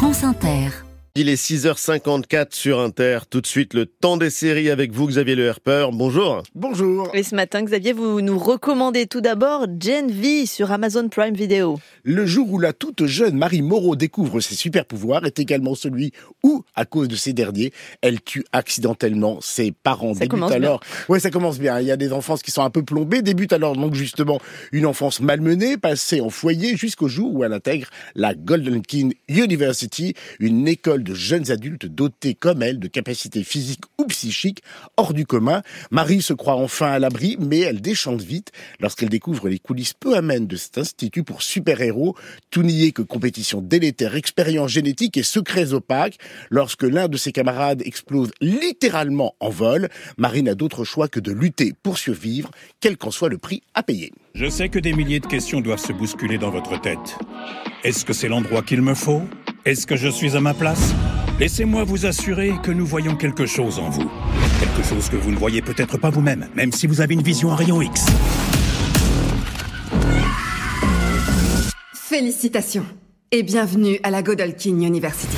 France Inter. Il est 6h54 sur Inter. Tout de suite, le temps des séries avec vous, Xavier Le Herper. Bonjour. Bonjour. Et ce matin, Xavier, vous nous recommandez tout d'abord Gen V sur Amazon Prime Video. Le jour où la toute jeune Marie Moreau découvre ses super pouvoirs est également celui où, à cause de ces derniers, elle tue accidentellement ses parents. Ça débute commence alors. Ouais, ça commence bien. Il y a des enfances qui sont un peu plombées. Débute alors donc justement une enfance malmenée, passée en foyer jusqu'au jour où elle intègre la Golden King University, une école de jeunes adultes dotés comme elle de capacités physiques ou psychiques hors du commun. Marie se croit enfin à l'abri, mais elle déchante vite lorsqu'elle découvre les coulisses peu amènes de cet institut pour super-héros. Tout nier que compétition délétère, expérience génétique et secrets opaques. Lorsque l'un de ses camarades explose littéralement en vol, Marie n'a d'autre choix que de lutter pour survivre, quel qu'en soit le prix à payer. Je sais que des milliers de questions doivent se bousculer dans votre tête. Est-ce que c'est l'endroit qu'il me faut? Est-ce que je suis à ma place? Laissez-moi vous assurer que nous voyons quelque chose en vous. Quelque chose que vous ne voyez peut-être pas vous-même, même si vous avez une vision à rayon X. Félicitations et bienvenue à la Godolkin University.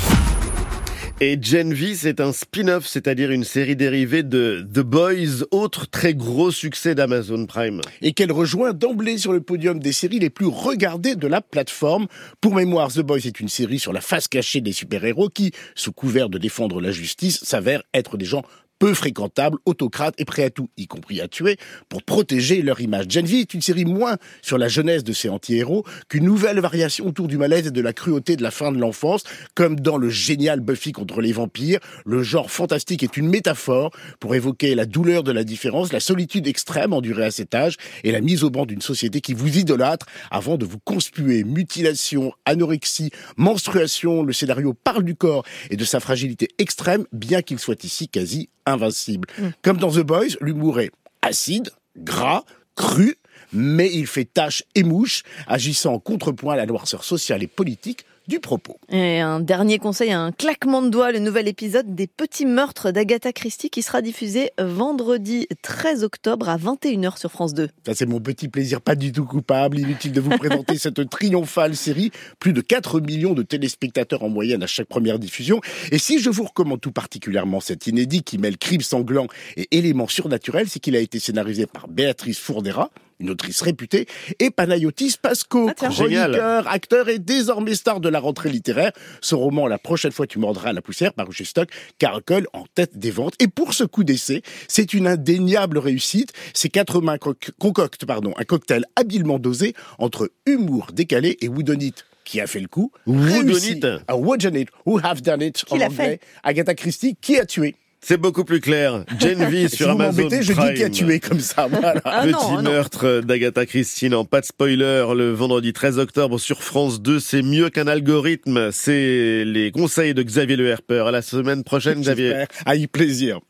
Et Gen V, c'est un spin-off, c'est-à-dire une série dérivée de The Boys, autre très gros succès d'Amazon Prime. et qu'elle rejoint d'emblée sur le podium des séries les plus regardées de la plateforme. Pour mémoire, The Boys est une série sur la face cachée des super-héros qui, sous couvert de défendre la justice, s'avèrent être des gens peu fréquentables, autocrates et prêts à tout, y compris à tuer, pour protéger leur image. Gen V est une série moins sur la jeunesse de ces anti-héros qu'une nouvelle variation autour du malaise et de la cruauté de la fin de l'enfance, comme dans le génial Buffy contre les vampires. Le genre fantastique est une métaphore pour évoquer la douleur de la différence, la solitude extrême endurée à cet âge et la mise au banc d'une société qui vous idolâtre avant de vous conspuer. Mutilation, anorexie, menstruation, le scénario parle du corps et de sa fragilité extrême, bien qu'il soit ici quasi invincible. Comme dans The Boys, l'humour est acide, gras, cru, mais il fait tache et mouche, agissant en contrepoint à la noirceur sociale et politique du propos. Et un dernier conseil, un claquement de doigts, le nouvel épisode des Petits Meurtres d'Agatha Christie qui sera diffusé vendredi 13 octobre à 21h sur France 2. Ça, c'est mon petit plaisir, pas du tout coupable. Inutile de vous présenter cette triomphale série. Plus de 4 millions de téléspectateurs en moyenne à chaque première diffusion. Et si je vous recommande tout particulièrement cet inédit qui mêle crime sanglant et éléments surnaturels, c'est qu'il a été scénarisé par Béatrice Fourdera, une autrice réputée, et Panayotis Pasco, Ah, chroniqueur, acteur et désormais star de la rentrée littéraire. Ce roman, La prochaine fois tu mordras la poussière, paru chez Stock, caracole en tête des ventes. Et pour ce coup d'essai, c'est une indéniable réussite. Ces quatre mains conc- concoctent pardon, un cocktail habilement dosé entre humour décalé et whodunit. Qui a fait le coup Whodunit. Réussi. Ah, whodunit, who have done it Qui en l'a anglais. fait? Agatha Christie, qui a tué C'est beaucoup plus clair. Gen V Si sur vous Amazon m'embêtez, je Prime. dis qui a tué comme ça. Voilà. Ah Petit non, ah non. meurtre d'Agatha Christie, non, pas de spoiler, le vendredi 13 octobre sur France 2, c'est mieux qu'un algorithme, c'est les conseils de Xavier Le Herper. À la semaine prochaine, Xavier. J'espère. Avec plaisir.